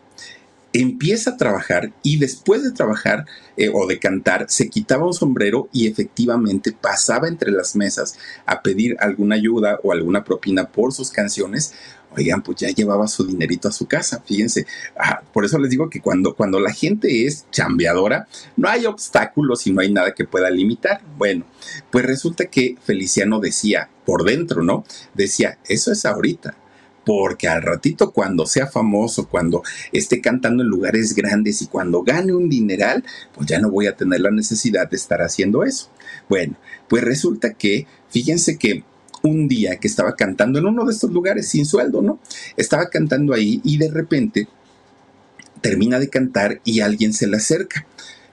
empieza a trabajar y después de trabajar eh, o de cantar se quitaba un sombrero y efectivamente pasaba entre las mesas a pedir alguna ayuda o alguna propina por sus canciones. Oigan, pues ya llevaba su dinerito a su casa, fíjense. Ah, por eso les digo que cuando, cuando la gente es chambeadora, no hay obstáculos y no hay nada que pueda limitar. Bueno, pues resulta que Feliciano decía, por dentro, ¿no? Decía, eso es ahorita porque al ratito cuando sea famoso, cuando esté cantando en lugares grandes y cuando gane un dineral, pues ya no voy a tener la necesidad de estar haciendo eso. Bueno, pues resulta que, fíjense que un día que estaba cantando en uno de estos lugares sin sueldo, ¿no? Estaba cantando ahí y de repente termina de cantar y alguien se le acerca.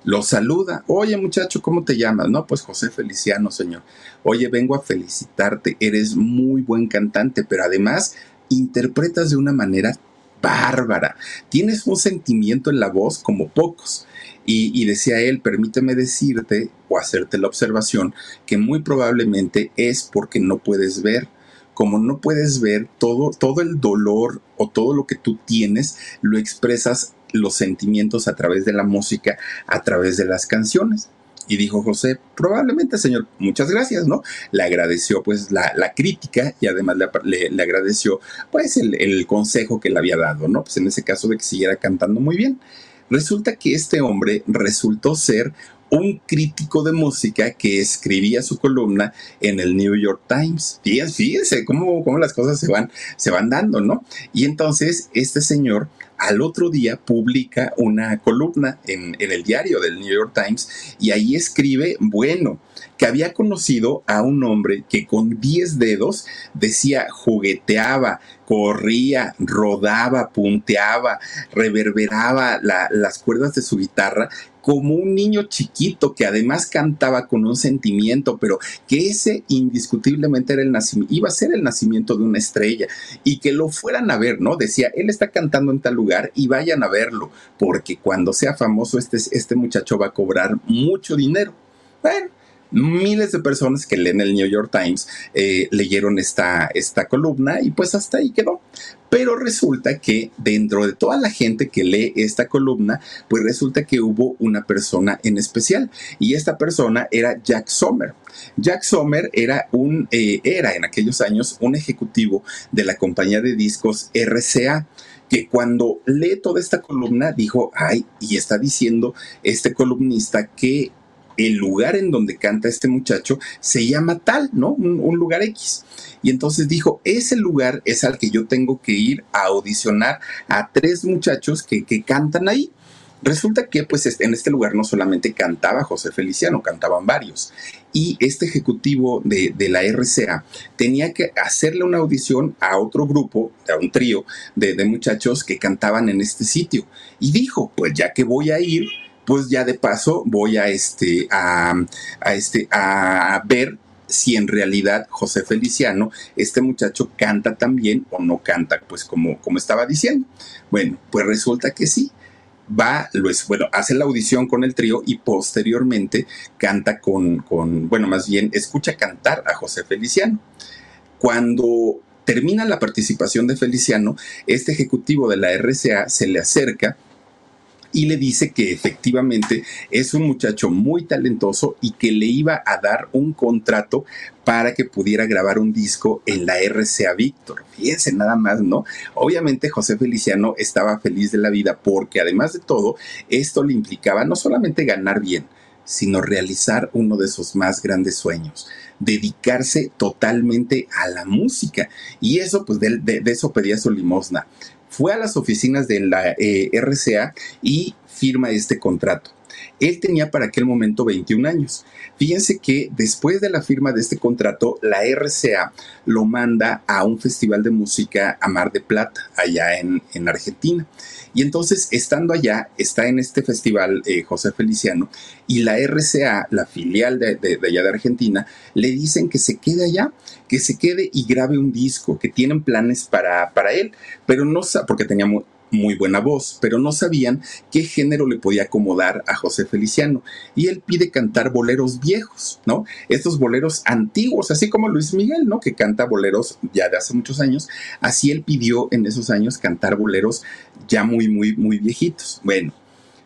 Lo saluda. Oye muchacho, ¿cómo te llamas? No, pues José Feliciano, señor. Oye, vengo a felicitarte. Eres muy buen cantante, pero además interpretas de una manera bárbara. Tienes un sentimiento en la voz como pocos. Y, decía él, permíteme decirte o hacerte la observación que muy probablemente es porque no puedes ver. Como no puedes ver todo, todo el dolor o todo lo que tú tienes, lo expresas los sentimientos a través de la música, a través de las canciones. Y dijo José, probablemente señor, muchas gracias, ¿no? Le agradeció pues la, crítica y además le, le, agradeció pues el, el, consejo que le había dado, ¿no? Pues en ese caso de que siguiera cantando muy bien. Resulta que este hombre resultó ser un crítico de música que escribía su columna en el New York Times. Fíjense, cómo, cómo las cosas se van, se van dando, ¿no? Y entonces este señor al otro día publica una columna en, el diario del New York Times y ahí escribe, bueno, que había conocido a un hombre que con 10 dedos decía jugueteaba, corría, rodaba, punteaba, reverberaba las cuerdas de su guitarra como un niño chiquito que además cantaba con un sentimiento, pero que ese indiscutiblemente era el nacimiento, iba a ser el nacimiento de una estrella y que lo fueran a ver, ¿no? Decía, él está cantando en tal lugar y vayan a verlo, porque cuando sea famoso este, este muchacho va a cobrar mucho dinero. Bueno, miles de personas que leen el New York Times eh, leyeron esta, esta columna y pues hasta ahí quedó. Pero resulta que dentro de toda la gente que lee esta columna, pues resulta que hubo una persona en especial y esta persona era Jack Sommer. Jack Sommer era un eh, era en aquellos años un ejecutivo de la compañía de discos RCA que cuando lee toda esta columna dijo, ay, y está diciendo este columnista que el lugar en donde canta este muchacho se llama tal, ¿no? Un, lugar X. Y entonces dijo, ese lugar es al que yo tengo que ir a audicionar a tres muchachos que, cantan ahí. Resulta que pues en este lugar no solamente cantaba José Feliciano, cantaban varios. Y este ejecutivo de, la RCA tenía que hacerle una audición a otro grupo, a un trío de, de muchachos que cantaban en este sitio. Y dijo, pues ya que voy a ir, pues ya de paso voy a este a, este a ver si en realidad José Feliciano, este muchacho canta también o no canta, pues como, como estaba diciendo. Bueno, pues resulta que sí. Va, lo bueno, hace la audición con el trío y posteriormente canta con, con, bueno, más bien escucha cantar a José Feliciano. Cuando termina la participación de Feliciano, este ejecutivo de la RCA se le acerca y le dice que efectivamente es un muchacho muy talentoso y que le iba a dar un contrato para que pudiera grabar un disco en la RCA Víctor. Fíjense nada más, ¿no? Obviamente José Feliciano estaba feliz de la vida porque además de todo, esto le implicaba no solamente ganar bien, sino realizar uno de sus más grandes sueños, dedicarse totalmente a la música. Y eso, pues de, eso pedía su limosna. Fue a las oficinas de la eh, RCA y firma este contrato. Él tenía para aquel momento 21 años. Fíjense que después de la firma de este contrato, la RCA lo manda a un festival de música a Mar de Plata, allá en, en Argentina. Y entonces, estando allá, está en este festival eh, José Feliciano y la RCA, la filial de, allá de Argentina, le dicen que se quede allá, que se quede y grabe un disco, que tienen planes para, para él, pero no porque teníamos muy buena voz, pero no sabían qué género le podía acomodar a José Feliciano. Y él pide cantar boleros viejos, ¿no? Estos boleros antiguos, así como Luis Miguel, ¿no? Que canta boleros ya de hace muchos años. Así él pidió en esos años cantar boleros ya muy, muy, muy viejitos. Bueno,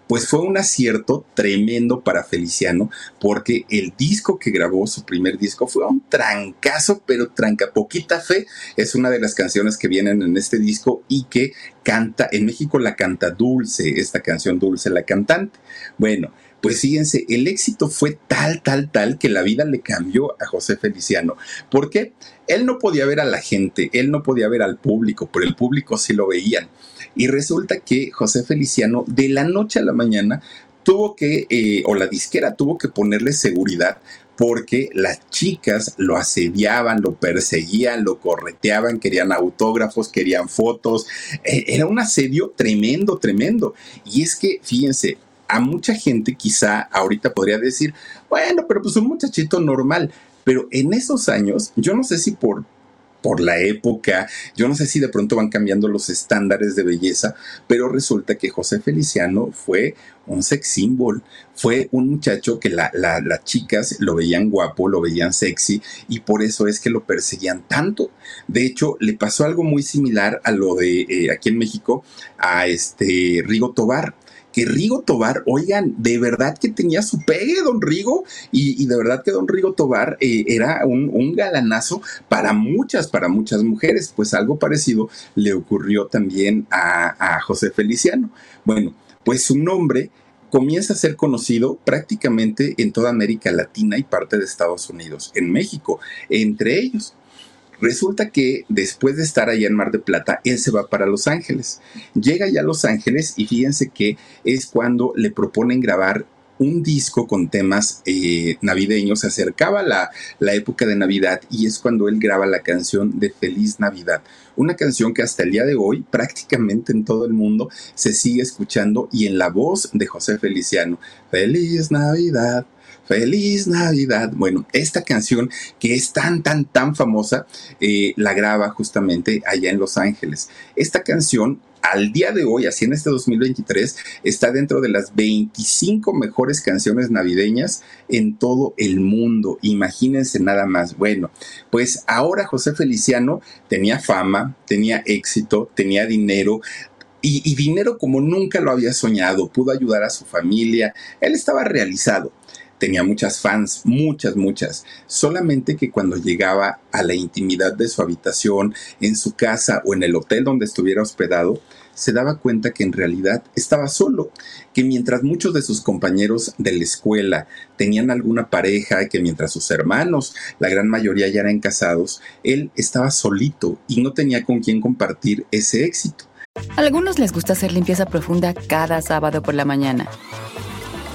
pues fue un acierto tremendo para Feliciano, porque el disco que grabó, su primer disco, fue un trancazo, pero tranca poquita fe. Es una de las canciones que vienen en este disco y que canta, en México la canta Dulce, esta canción Dulce, la cantante. Bueno, pues fíjense, el éxito fue tal, tal, tal que la vida le cambió a José Feliciano. ¿Por qué? Él no podía ver a la gente, él no podía ver al público, pero el público sí lo veían. Y resulta que José Feliciano, de la noche a la mañana, tuvo que, eh, o la disquera tuvo que ponerle seguridad porque las chicas lo asediaban, lo perseguían, lo correteaban, querían autógrafos, querían fotos. E, era un asedio tremendo, tremendo. Y es que, fíjense, a mucha gente quizá ahorita podría decir, bueno, pero pues un muchachito normal. Pero en esos años, yo no sé si por por la época. Yo no sé si de pronto van cambiando los estándares de belleza, pero resulta que José Feliciano fue un sex symbol. Fue un muchacho que las chicas lo veían guapo, lo veían sexy y por eso es que lo perseguían tanto. De hecho, le pasó algo muy similar a lo de eh, aquí en México a este Rigo Tobar que Rigo Tobar, oigan, de verdad que tenía su pegue, don Rigo, y, de verdad que don Rigo Tobar eh, era un, galanazo para muchas, para muchas mujeres, pues algo parecido le ocurrió también a, a José Feliciano. Bueno, pues su nombre comienza a ser conocido prácticamente en toda América Latina y parte de Estados Unidos, en México, entre ellos. Resulta que después de estar allá en Mar de Plata, él se va para Los Ángeles. Llega ya a Los Ángeles y fíjense que es cuando le proponen grabar un disco con temas eh, navideños. Se acercaba la, la época de Navidad y es cuando él graba la canción de Feliz Navidad. Una canción que hasta el día de hoy prácticamente en todo el mundo se sigue escuchando y en la voz de José Feliciano. Feliz Navidad, Feliz Navidad. Bueno, esta canción que es tan, tan, tan famosa, eh, la graba justamente allá en Los Ángeles. Esta canción al día de hoy, así en este 2023, está dentro de las 25 mejores canciones navideñas en todo el mundo. Imagínense nada más. Bueno, pues ahora José Feliciano tenía fama, tenía éxito, tenía dinero, y, dinero como nunca lo había soñado, pudo ayudar a su familia, él estaba realizado tenía muchas fans, muchas, muchas. Solamente que cuando llegaba a la intimidad de su habitación, en su casa o en el hotel donde estuviera hospedado, se daba cuenta que en realidad estaba solo, que mientras muchos de sus compañeros de la escuela tenían alguna pareja, que mientras sus hermanos, la gran mayoría ya eran casados, él estaba solito y no tenía con quién compartir ese éxito. A algunos les gusta hacer limpieza profunda cada sábado por la mañana.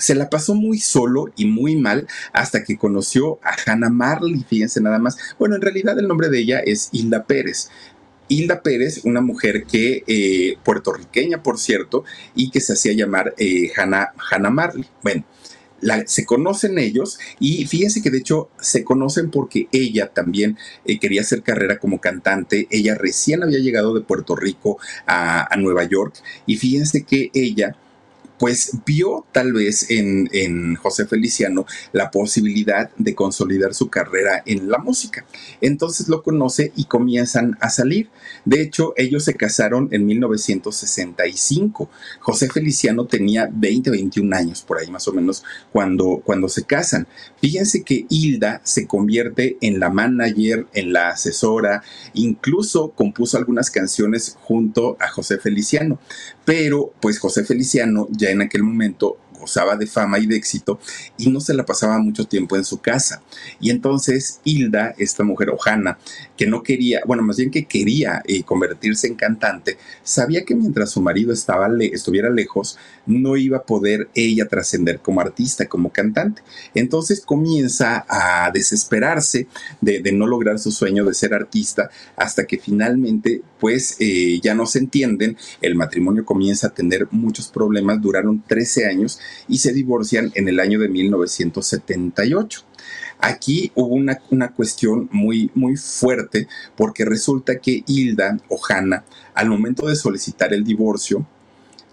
se la pasó muy solo y muy mal hasta que conoció a Hannah Marley, fíjense nada más. Bueno, en realidad el nombre de ella es Hilda Pérez. Hilda Pérez, una mujer que, eh, puertorriqueña por cierto, y que se hacía llamar eh, Hannah, Hannah Marley. Bueno, se conocen ellos y fíjense que de hecho se conocen porque ella también eh, quería hacer carrera como cantante. Ella recién había llegado de Puerto Rico a, a Nueva York y fíjense que ella pues vio tal vez en, José Feliciano la posibilidad de consolidar su carrera en la música. Entonces lo conoce y comienzan a salir. De hecho, ellos se casaron en 1965. José Feliciano tenía 20, 21 años por ahí más o menos cuando, cuando se casan. Fíjense que Hilda se convierte en la manager, en la asesora, incluso compuso algunas canciones junto a José Feliciano. Pero pues José Feliciano ya en aquel momento gozaba de fama y de éxito y no se la pasaba mucho tiempo en su casa. Y entonces Hilda, esta mujer Ojana, que no quería, bueno, más bien que quería eh, convertirse en cantante, sabía que mientras su marido estaba estuviera lejos, no iba a poder ella trascender como artista, como cantante. Entonces comienza a desesperarse de, no lograr su sueño de ser artista hasta que finalmente, pues, eh, ya no se entienden, el matrimonio comienza a tener muchos problemas, duraron 13 años y se divorcian en el año de 1978. Aquí hubo una, cuestión muy, muy fuerte porque resulta que Hilda o Hannah, al momento de solicitar el divorcio,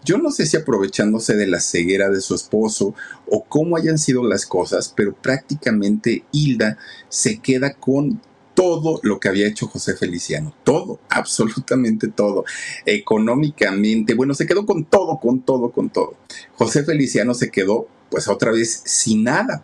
yo no sé si aprovechándose de la ceguera de su esposo o cómo hayan sido las cosas, pero prácticamente Hilda se queda con todo lo que había hecho José Feliciano, todo, absolutamente todo, económicamente, bueno, se quedó con todo, con todo, con todo. José Feliciano se quedó pues otra vez sin nada,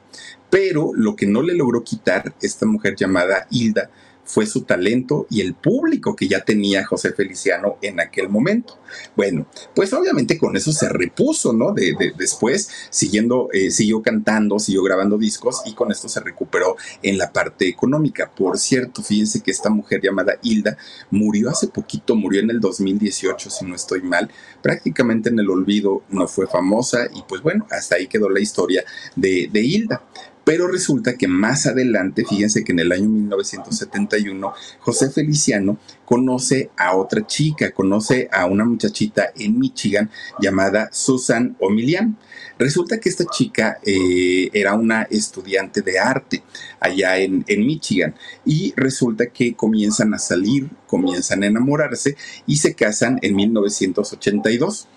pero lo que no le logró quitar esta mujer llamada Hilda fue su talento y el público que ya tenía José Feliciano en aquel momento. Bueno, pues obviamente con eso se repuso, ¿no? De, después, siguiendo, eh, siguió cantando, siguió grabando discos y con esto se recuperó en la parte económica. Por cierto, fíjense que esta mujer llamada Hilda murió hace poquito, murió en el 2018, si no estoy mal, prácticamente en el olvido, no fue famosa y pues bueno, hasta ahí quedó la historia de, de Hilda. Pero resulta que más adelante, fíjense que en el año 1971, José Feliciano conoce a otra chica, conoce a una muchachita en Michigan llamada Susan Omilian. Resulta que esta chica eh, era una estudiante de arte allá en, en Michigan y resulta que comienzan a salir, comienzan a enamorarse y se casan en 1982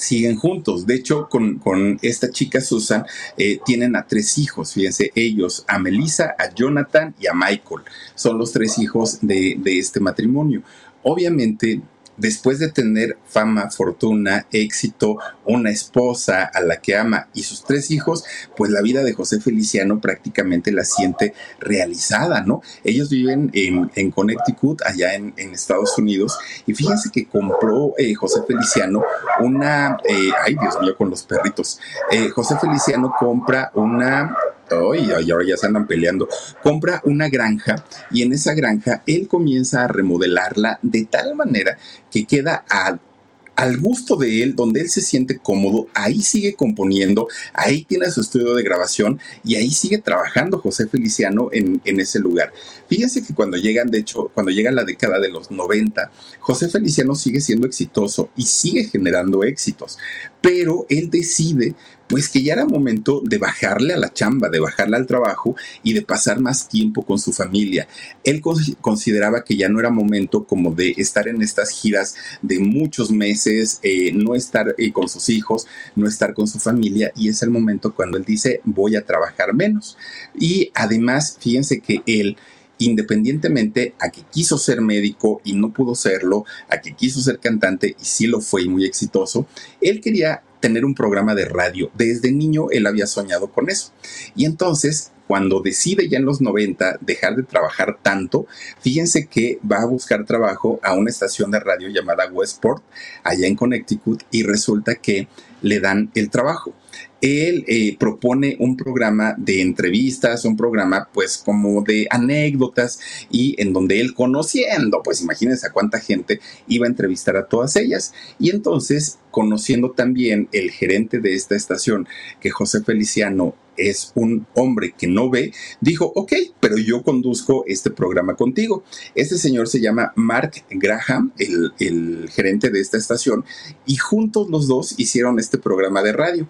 siguen juntos. De hecho, con, esta chica Susan eh, tienen a tres hijos, fíjense, ellos, a Melissa, a Jonathan y a Michael. Son los tres hijos de, de este matrimonio. Obviamente, después de tener fama, fortuna, éxito, una esposa a la que ama y sus tres hijos, pues la vida de José Feliciano prácticamente la siente realizada, ¿no? Ellos viven en, Connecticut, allá en, Estados Unidos, y fíjense que compró eh, José Feliciano una, eh, ay Dios mío, con los perritos, eh, José Feliciano compra una y ahora ya se andan peleando, compra una granja y en esa granja él comienza a remodelarla de tal manera que queda al gusto de él, donde él se siente cómodo, ahí sigue componiendo, ahí tiene su estudio de grabación y ahí sigue trabajando José Feliciano en, en, ese lugar. Fíjense que cuando llegan, de hecho, cuando llega la década de los 90, José Feliciano sigue siendo exitoso y sigue generando éxitos, pero él decide pues que ya era momento de bajarle a la chamba, de bajarle al trabajo y de pasar más tiempo con su familia. Él consideraba que ya no era momento como de estar en estas giras de muchos meses, eh, no estar eh, con sus hijos, no estar con su familia y es el momento cuando él dice voy a trabajar menos. Y además, fíjense que él independientemente a que quiso ser médico y no pudo serlo, a que quiso ser cantante y sí lo fue y muy exitoso, él quería tener un programa de radio. Desde niño él había soñado con eso. Y entonces, cuando decide ya en los 90 dejar de trabajar tanto, fíjense que va a buscar trabajo a una estación de radio llamada Westport, allá en Connecticut, y resulta que le dan el trabajo él eh, propone un programa de entrevistas, un programa pues como de anécdotas y en donde él conociendo, pues imagínense a cuánta gente iba a entrevistar a todas ellas. Y entonces, conociendo también el gerente de esta estación, que José Feliciano es un hombre que no ve, dijo, ok, pero yo conduzco este programa contigo. Este señor se llama Mark Graham, el, el gerente de esta estación, y juntos los dos hicieron este programa de radio.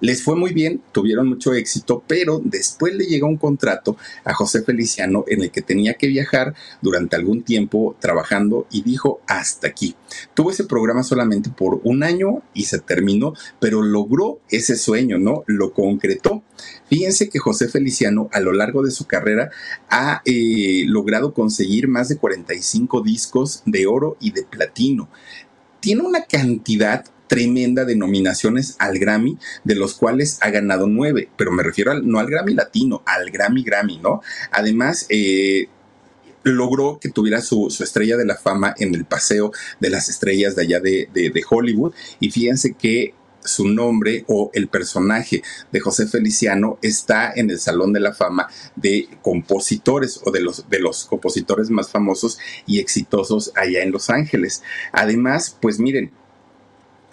Les fue muy bien, tuvieron mucho éxito, pero después le llegó un contrato a José Feliciano en el que tenía que viajar durante algún tiempo trabajando y dijo hasta aquí. Tuvo ese programa solamente por un año y se terminó, pero logró ese sueño, ¿no? Lo concretó. Fíjense que José Feliciano a lo largo de su carrera ha eh, logrado conseguir más de 45 discos de oro y de platino. Tiene una cantidad tremenda de nominaciones al Grammy, de los cuales ha ganado nueve, pero me refiero al, no al Grammy latino, al Grammy Grammy, ¿no? Además, eh, logró que tuviera su, estrella de la fama en el paseo de las estrellas de allá de, de Hollywood. Y fíjense que su nombre o el personaje de José Feliciano está en el Salón de la Fama de compositores o de los, de los compositores más famosos y exitosos allá en Los Ángeles. Además, pues miren,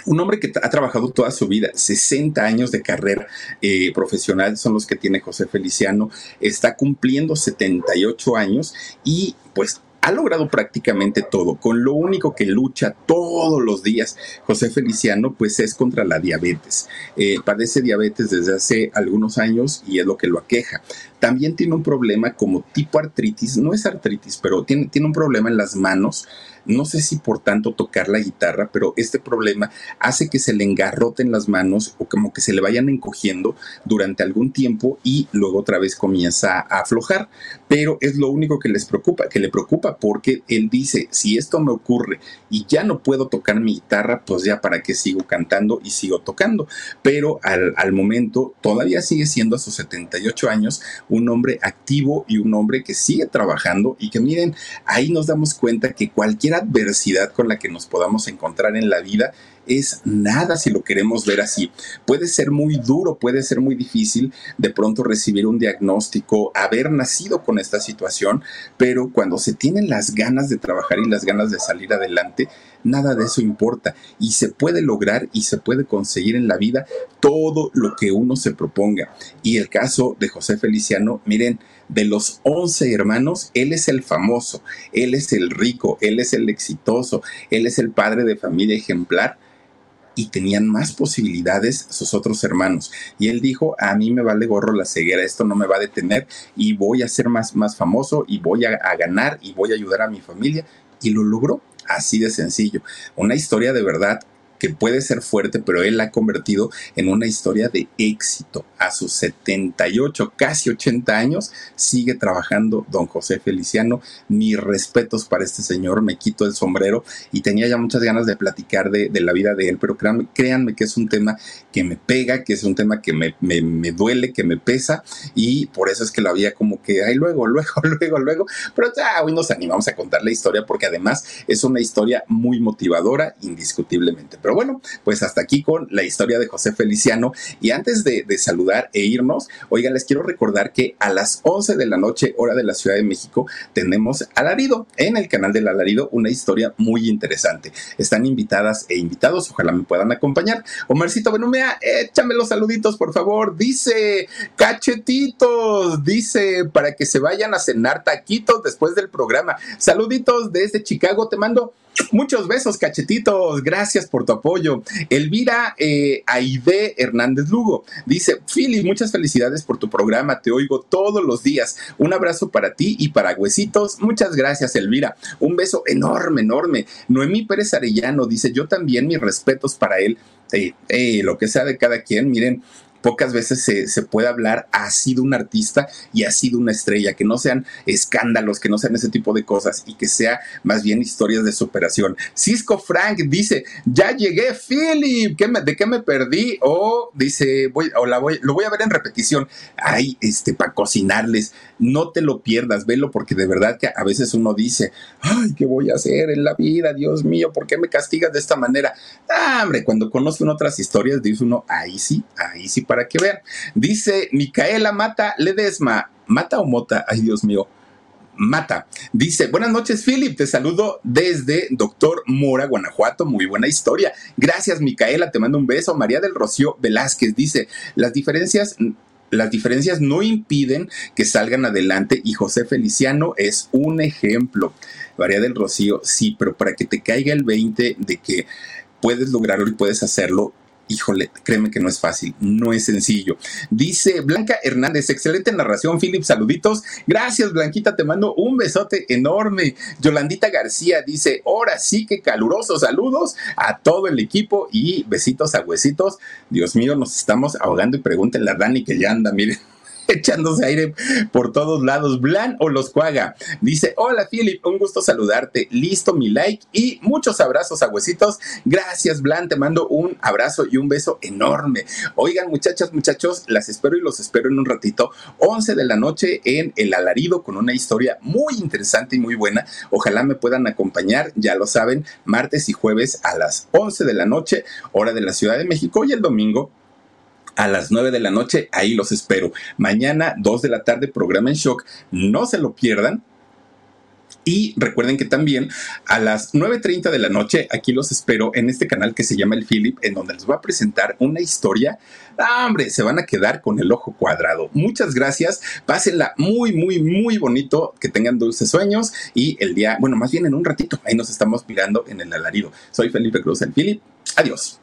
un hombre que ha trabajado toda su vida, 60 años de carrera eh, profesional son los que tiene José Feliciano, está cumpliendo 78 años y pues ha logrado prácticamente todo. Con lo único que lucha todos los días José Feliciano, pues es contra la diabetes. Eh, padece diabetes desde hace algunos años y es lo que lo aqueja. También tiene un problema como tipo artritis, no es artritis, pero tiene, tiene un problema en las manos no sé si por tanto tocar la guitarra, pero este problema hace que se le engarroten las manos o como que se le vayan encogiendo durante algún tiempo y luego otra vez comienza a aflojar. Pero es lo único que les preocupa, que le preocupa porque él dice, si esto me ocurre y ya no puedo tocar mi guitarra, pues ya para qué sigo cantando y sigo tocando. Pero al, al momento todavía sigue siendo a sus 78 años un hombre activo y un hombre que sigue trabajando y que miren, ahí nos damos cuenta que cualquier adversidad con la que nos podamos encontrar en la vida es nada si lo queremos ver así. Puede ser muy duro, puede ser muy difícil de pronto recibir un diagnóstico, haber nacido con esta situación, pero cuando se tienen las ganas de trabajar y las ganas de salir adelante, nada de eso importa y se puede lograr y se puede conseguir en la vida todo lo que uno se proponga. Y el caso de José Feliciano, miren, de los 11 hermanos, él es el famoso, él es el rico, él es el exitoso, él es el padre de familia ejemplar y tenían más posibilidades sus otros hermanos. Y él dijo, a mí me vale gorro la ceguera, esto no me va a detener y voy a ser más, más famoso y voy a, a ganar y voy a ayudar a mi familia. Y lo logró así de sencillo. Una historia de verdad que puede ser fuerte, pero él la ha convertido en una historia de éxito. A sus 78, casi 80 años, sigue trabajando don José Feliciano. Mis respetos para este señor, me quito el sombrero y tenía ya muchas ganas de platicar de, la vida de él, pero créanme, que es un tema que me pega, que es un tema que me, me, duele, que me pesa y por eso es que lo había como que, ay, luego, luego, luego, luego, pero ya hoy nos animamos a contar la historia porque además es una historia muy motivadora, indiscutiblemente. Pero bueno, pues hasta aquí con la historia de José Feliciano. Y antes de, saludar e irnos, oiga, les quiero recordar que a las 11 de la noche, hora de la Ciudad de México, tenemos Alarido, en el canal del Alarido, una historia muy interesante. Están invitadas e invitados, ojalá me puedan acompañar. Omarcito Benumea, échame los saluditos, por favor. Dice, cachetitos, dice, para que se vayan a cenar taquitos después del programa. Saluditos desde Chicago, te mando Muchos besos, cachetitos. Gracias por tu apoyo. Elvira eh, Aide Hernández Lugo dice: Philly, muchas felicidades por tu programa. Te oigo todos los días. Un abrazo para ti y para Huesitos. Muchas gracias, Elvira. Un beso enorme, enorme. Noemí Pérez Arellano dice: Yo también mis respetos para él. Eh, eh, lo que sea de cada quien, miren, pocas veces se, puede hablar, ha sido un artista y ha sido una estrella, que no sean escándalos, que no sean ese tipo de cosas y que sea más bien historias de superación. Cisco Frank dice, ya llegué, Philip, ¿de qué me perdí? O dice, voy, o la voy, lo voy a ver en repetición. Ay, este, para cocinarles, no te lo pierdas, velo, porque de verdad que a veces uno dice, ay, ¿qué voy a hacer en la vida? Dios mío, ¿por qué me castigas de esta manera? Ah, hombre, cuando conoce otras historias, dice uno, ahí sí, ahí sí, para que vean. Dice Micaela Mata Ledesma. ¿Mata o mota? Ay, Dios mío. Mata. Dice, buenas noches, Philip. Te saludo desde Doctor Mora, Guanajuato. Muy buena historia. Gracias, Micaela. Te mando un beso. María del Rocío Velázquez dice, las diferencias las diferencias no impiden que salgan adelante y José Feliciano es un ejemplo. María del Rocío, sí, pero para que te caiga el 20 de que puedes lograrlo y puedes hacerlo, híjole, créeme que no es fácil, no es sencillo. Dice Blanca Hernández, excelente narración, Philip, saluditos. Gracias, Blanquita, te mando un besote enorme. Yolandita García dice, ahora sí que calurosos saludos a todo el equipo y besitos a huesitos. Dios mío, nos estamos ahogando y pregúntenle a Dani que ya anda, miren echándose aire por todos lados. Blan o los cuaga dice: Hola Philip, un gusto saludarte. Listo mi like y muchos abrazos a huesitos. Gracias, Blan. Te mando un abrazo y un beso enorme. Oigan, muchachas, muchachos, las espero y los espero en un ratito. 11 de la noche en El Alarido con una historia muy interesante y muy buena. Ojalá me puedan acompañar, ya lo saben, martes y jueves a las 11 de la noche, hora de la Ciudad de México y el domingo a las 9 de la noche. Ahí los espero. Mañana, 2 de la tarde, programa en shock. No se lo pierdan. Y recuerden que también a las 9.30 de la noche aquí los espero en este canal que se llama El Philip, en donde les voy a presentar una historia. Ah, hombre, se van a quedar con el ojo cuadrado. Muchas gracias. Pásenla muy, muy, muy bonito. Que tengan dulces sueños. Y el día, bueno, más bien en un ratito, ahí nos estamos mirando en el alarido. Soy Felipe Cruz, El Philip. Adiós.